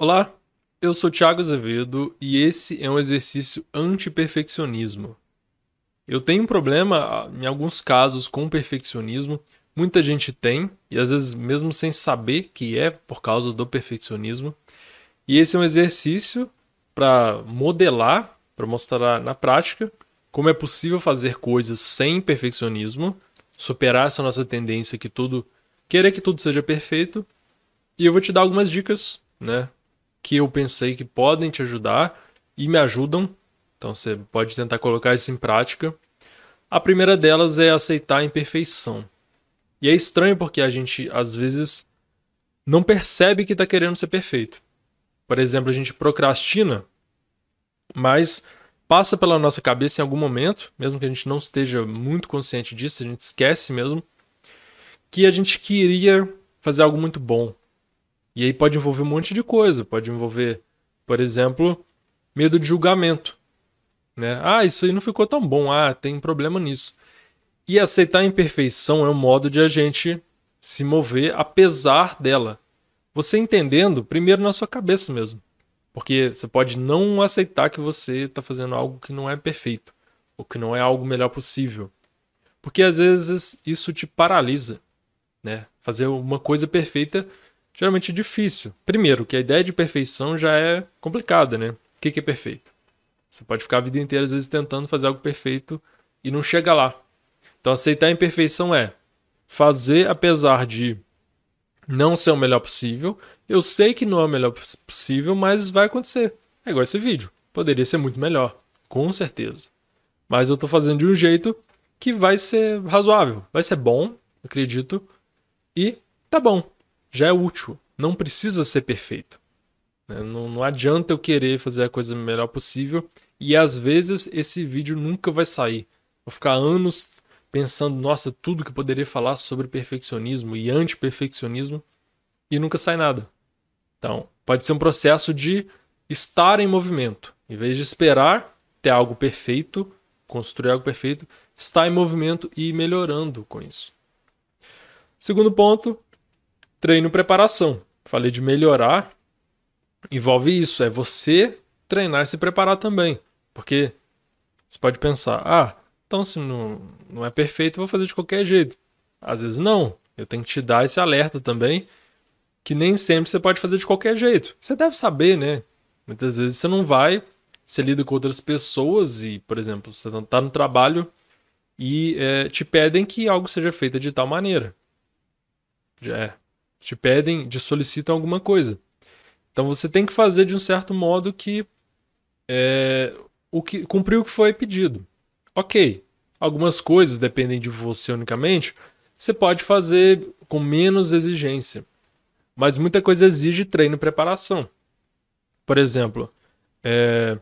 Olá, eu sou Thiago Azevedo e esse é um exercício anti-perfeccionismo. Eu tenho um problema, em alguns casos, com perfeccionismo. Muita gente tem, e às vezes mesmo sem saber que é por causa do perfeccionismo. E esse é um exercício para modelar, para mostrar na prática como é possível fazer coisas sem perfeccionismo, superar essa nossa tendência que tudo querer que tudo seja perfeito. E eu vou te dar algumas dicas, né, que eu pensei que podem te ajudar e me ajudam. Então você pode tentar colocar isso em prática. A primeira delas é aceitar a imperfeição. E é estranho porque a gente às vezes não percebe que está querendo ser perfeito. Por exemplo, a gente procrastina, mas passa pela nossa cabeça em algum momento, mesmo que a gente não esteja muito consciente disso, a gente esquece mesmo, que a gente queria fazer algo muito bom, e aí pode envolver um monte de coisa. Pode envolver, por exemplo, medo de julgamento. Né? Ah, isso aí não ficou tão bom. Ah, tem problema nisso. E aceitar a imperfeição é um modo de a gente se mover apesar dela. Você entendendo, primeiro na sua cabeça mesmo. Porque você pode não aceitar que você está fazendo algo que não é perfeito, ou que não é algo melhor possível. Porque às vezes isso te paralisa. Né? Fazer uma coisa perfeita geralmente é difícil. Primeiro, que a ideia de perfeição já é complicada, né? O que é perfeito? Você pode ficar a vida inteira, às vezes, tentando fazer algo perfeito e não chega lá. Então, aceitar a imperfeição é fazer apesar de não ser o melhor possível. Eu sei que não é o melhor possível, mas vai acontecer. É igual esse vídeo. Poderia ser muito melhor, com certeza. Mas eu estou fazendo de um jeito que vai ser razoável, vai ser bom, acredito, e tá bom já é útil. Não precisa ser perfeito. Né? Não, não adianta eu querer fazer a coisa melhor possível e às vezes esse vídeo nunca vai sair. Vou ficar anos pensando, nossa, tudo que eu poderia falar sobre perfeccionismo e anti-perfeccionismo e nunca sai nada. Então, pode ser um processo de estar em movimento. Em vez de esperar ter algo perfeito, construir algo perfeito, estar em movimento e ir melhorando com isso. Segundo ponto, treino preparação. Falei de melhorar, envolve isso, é você treinar e se preparar também. Porque você pode pensar, ah, então se não, não é perfeito, eu vou fazer de qualquer jeito. Às vezes não. Eu tenho que te dar esse alerta também, que nem sempre você pode fazer de qualquer jeito. Você deve saber, né? Muitas vezes você não vai, você lida com outras pessoas e, por exemplo, você está no trabalho e é, te pedem que algo seja feito de tal maneira. É, te pedem, te solicitam alguma coisa. Então você tem que fazer de um certo modo que é, o que cumprir o que foi pedido. Ok, algumas coisas dependem de você unicamente. Você pode fazer com menos exigência, mas muita coisa exige treino e preparação. Por exemplo, é,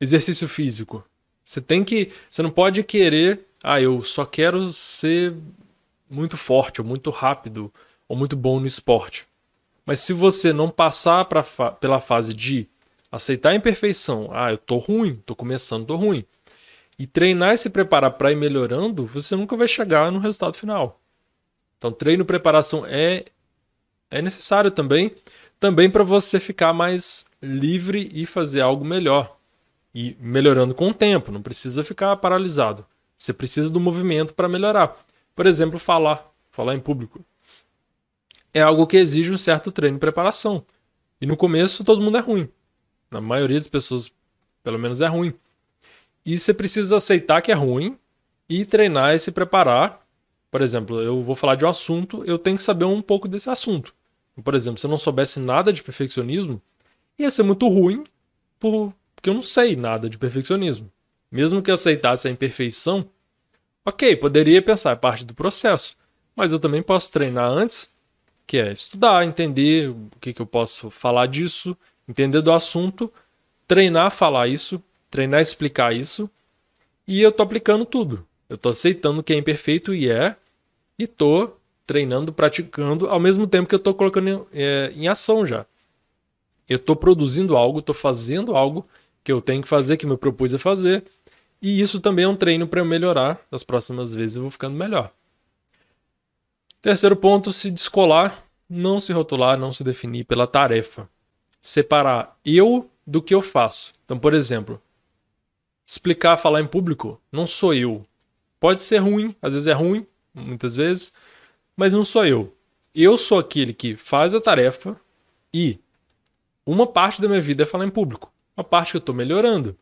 exercício físico. Você tem que, você não pode querer, ah, eu só quero ser muito forte ou muito rápido ou muito bom no esporte. Mas se você não passar pra, pela fase de aceitar a imperfeição, ah, eu tô ruim, tô começando, tô ruim, e treinar e se preparar para ir melhorando, você nunca vai chegar no resultado final. Então, treino e preparação é, é necessário também, também para você ficar mais livre e fazer algo melhor. E melhorando com o tempo, não precisa ficar paralisado. Você precisa do movimento para melhorar. Por exemplo, falar, falar em público é algo que exige um certo treino e preparação. E no começo todo mundo é ruim. Na maioria das pessoas, pelo menos, é ruim. E você precisa aceitar que é ruim e treinar e se preparar. Por exemplo, eu vou falar de um assunto, eu tenho que saber um pouco desse assunto. Por exemplo, se eu não soubesse nada de perfeccionismo, ia ser muito ruim porque eu não sei nada de perfeccionismo. Mesmo que eu aceitasse a imperfeição, ok, poderia pensar, é parte do processo. Mas eu também posso treinar antes que é estudar, entender o que, que eu posso falar disso, entender do assunto, treinar falar isso, treinar explicar isso, e eu tô aplicando tudo. Eu tô aceitando que é imperfeito e é, e tô treinando, praticando, ao mesmo tempo que eu tô colocando é, em ação já. Eu tô produzindo algo, tô fazendo algo que eu tenho que fazer, que me propus a fazer, e isso também é um treino para eu melhorar. Das próximas vezes eu vou ficando melhor. Terceiro ponto, se descolar, não se rotular, não se definir pela tarefa. separar eu do que eu faço. Então, por exemplo, explicar, falar em público, não sou eu. Pode ser ruim, às vezes é ruim, muitas vezes, mas não sou eu. Eu sou aquele que faz a tarefa e uma parte da minha vida é falar em público, uma parte que eu estou melhorando.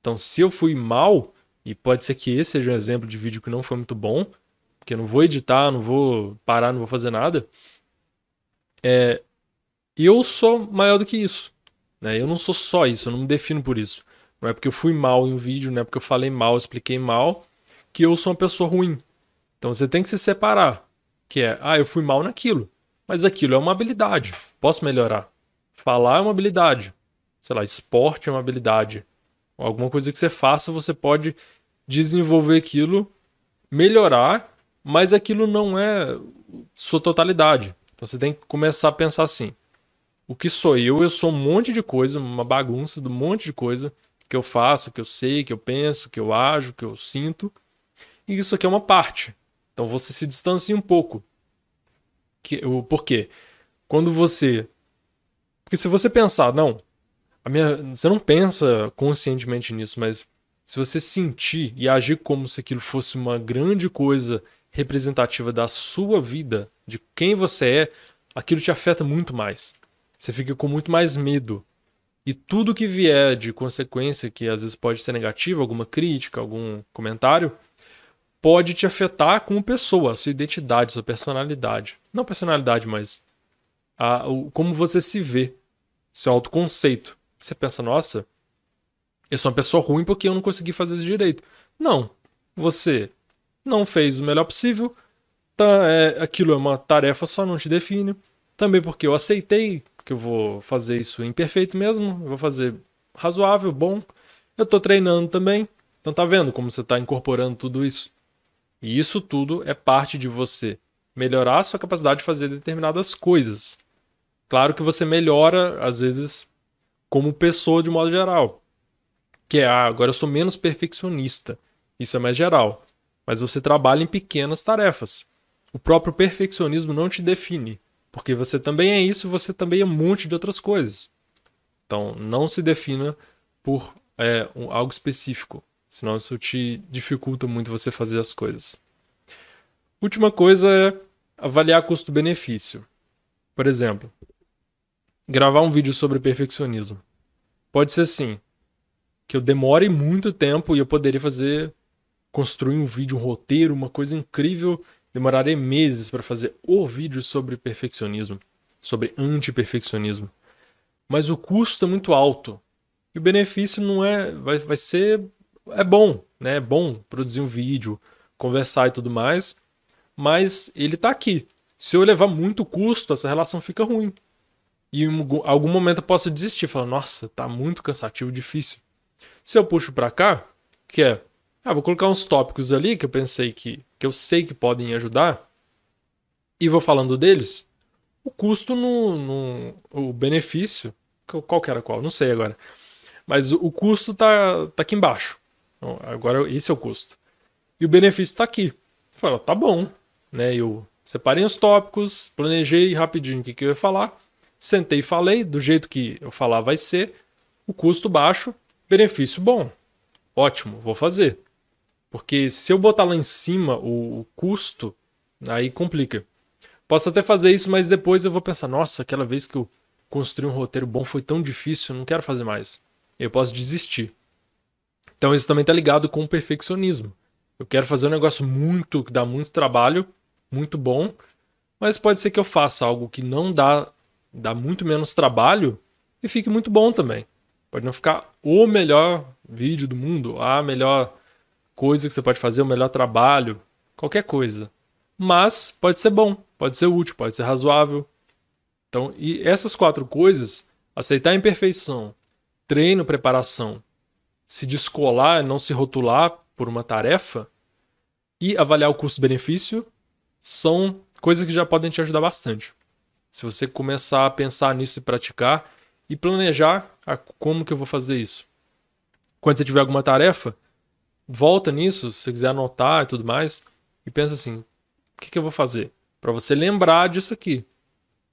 Então, se eu fui mal, e pode ser que esse seja um exemplo de vídeo que não foi muito bom, porque eu não vou editar, não vou parar, não vou fazer nada. É, eu sou maior do que isso. Né? Eu não sou só isso, eu não me defino por isso. Não é porque eu fui mal em um vídeo, não é porque eu falei mal, expliquei mal, que eu sou uma pessoa ruim. Então você tem que se separar. Que é, ah, eu fui mal naquilo. Mas aquilo é uma habilidade. Posso melhorar. Falar é uma habilidade. Sei lá, esporte é uma habilidade. Alguma coisa que você faça, você pode desenvolver aquilo, melhorar, mas aquilo não é sua totalidade. Então você tem que começar a pensar assim: o que sou eu? Eu sou um monte de coisa, uma bagunça de um monte de coisa que eu faço, que eu sei, que eu penso, que eu ajo, que eu sinto. E isso aqui é uma parte. Então você se distancia um pouco. Que, por quê? Quando você. Porque se você pensar, não, a minha, você não pensa conscientemente nisso, mas se você sentir e agir como se aquilo fosse uma grande coisa representativa da sua vida, de quem você é, aquilo te afeta muito mais. Você fica com muito mais medo. E tudo que vier de consequência, que às vezes pode ser negativa, alguma crítica, algum comentário, pode te afetar como pessoa, a sua identidade, sua personalidade. Não personalidade, mas a, o, como você se vê, seu autoconceito. Você pensa, nossa, eu sou uma pessoa ruim porque eu não consegui fazer isso direito. Não. Você não fez o melhor possível. Tá, é, aquilo é uma tarefa só, não te define. Também porque eu aceitei que eu vou fazer isso imperfeito mesmo. Vou fazer razoável, bom. Eu tô treinando também. Então tá vendo como você está incorporando tudo isso? E isso tudo é parte de você melhorar a sua capacidade de fazer determinadas coisas. Claro que você melhora, às vezes, como pessoa de modo geral que é, ah, agora eu sou menos perfeccionista. Isso é mais geral. Mas você trabalha em pequenas tarefas. O próprio perfeccionismo não te define, porque você também é isso, você também é um monte de outras coisas. Então, não se defina por é, um, algo específico, senão isso te dificulta muito você fazer as coisas. Última coisa é avaliar custo-benefício. Por exemplo, gravar um vídeo sobre perfeccionismo. Pode ser assim: que eu demore muito tempo e eu poderia fazer construir um vídeo, um roteiro, uma coisa incrível, demoraria meses para fazer o vídeo sobre perfeccionismo, sobre anti-perfeccionismo. Mas o custo é muito alto. E o benefício não é, vai, vai ser é bom, né? É bom produzir um vídeo, conversar e tudo mais, mas ele está aqui. Se eu levar muito custo, essa relação fica ruim. E em algum momento eu posso desistir, falar, nossa, tá muito cansativo, difícil. Se eu puxo para cá, que é, ah, vou colocar uns tópicos ali que eu pensei que, que eu sei que podem ajudar, e vou falando deles, o custo no, no o benefício, qual que era qual? Não sei agora. Mas o custo tá, tá aqui embaixo. Então, agora esse é o custo. E o benefício está aqui. Fala, tá bom, né? Eu separei os tópicos, planejei rapidinho o que, que eu ia falar, sentei e falei do jeito que eu falar vai ser, o custo baixo, Benefício bom. Ótimo, vou fazer. Porque se eu botar lá em cima o, o custo, aí complica. Posso até fazer isso, mas depois eu vou pensar: nossa, aquela vez que eu construí um roteiro bom foi tão difícil, não quero fazer mais. Eu posso desistir. Então isso também está ligado com o perfeccionismo. Eu quero fazer um negócio muito que dá muito trabalho, muito bom, mas pode ser que eu faça algo que não dá, dá muito menos trabalho e fique muito bom também. Pode não ficar o melhor vídeo do mundo, a melhor coisa que você pode fazer, o melhor trabalho, qualquer coisa. Mas pode ser bom, pode ser útil, pode ser razoável. Então, e essas quatro coisas, aceitar a imperfeição, treino, preparação, se descolar, não se rotular por uma tarefa e avaliar o custo-benefício, são coisas que já podem te ajudar bastante. Se você começar a pensar nisso e praticar, e planejar a, como que eu vou fazer isso. Quando você tiver alguma tarefa, volta nisso, se quiser anotar e tudo mais, e pensa assim: o que, que eu vou fazer? Para você lembrar disso aqui.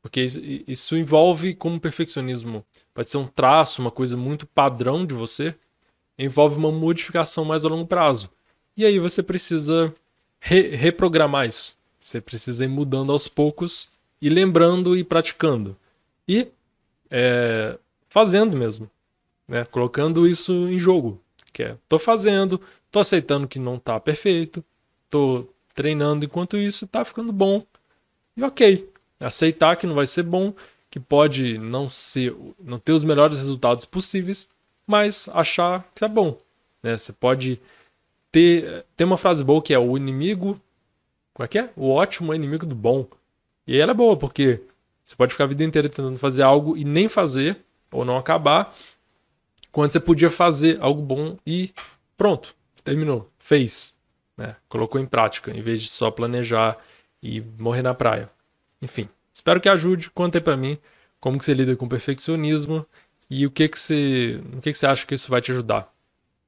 Porque isso envolve, como perfeccionismo pode ser um traço, uma coisa muito padrão de você, envolve uma modificação mais a longo prazo. E aí você precisa re reprogramar isso. Você precisa ir mudando aos poucos e lembrando e praticando. E é, fazendo mesmo. Né? Colocando isso em jogo. Que é, tô fazendo, tô aceitando que não tá perfeito, tô treinando enquanto isso, tá ficando bom. E ok. Aceitar que não vai ser bom, que pode não ser, não ter os melhores resultados possíveis, mas achar que é bom. Né? Você pode ter, ter uma frase boa que é o inimigo. Como é que é? O ótimo é inimigo do bom. E ela é boa, porque você pode ficar a vida inteira tentando fazer algo e nem fazer, ou não acabar, quando você podia fazer algo bom e pronto, terminou, fez, né? colocou em prática, em vez de só planejar e morrer na praia. Enfim, espero que ajude. Conta aí pra mim como que você lida com perfeccionismo e o que que você, o que que você acha que isso vai te ajudar.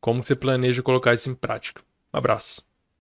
Como que você planeja colocar isso em prática. Um abraço.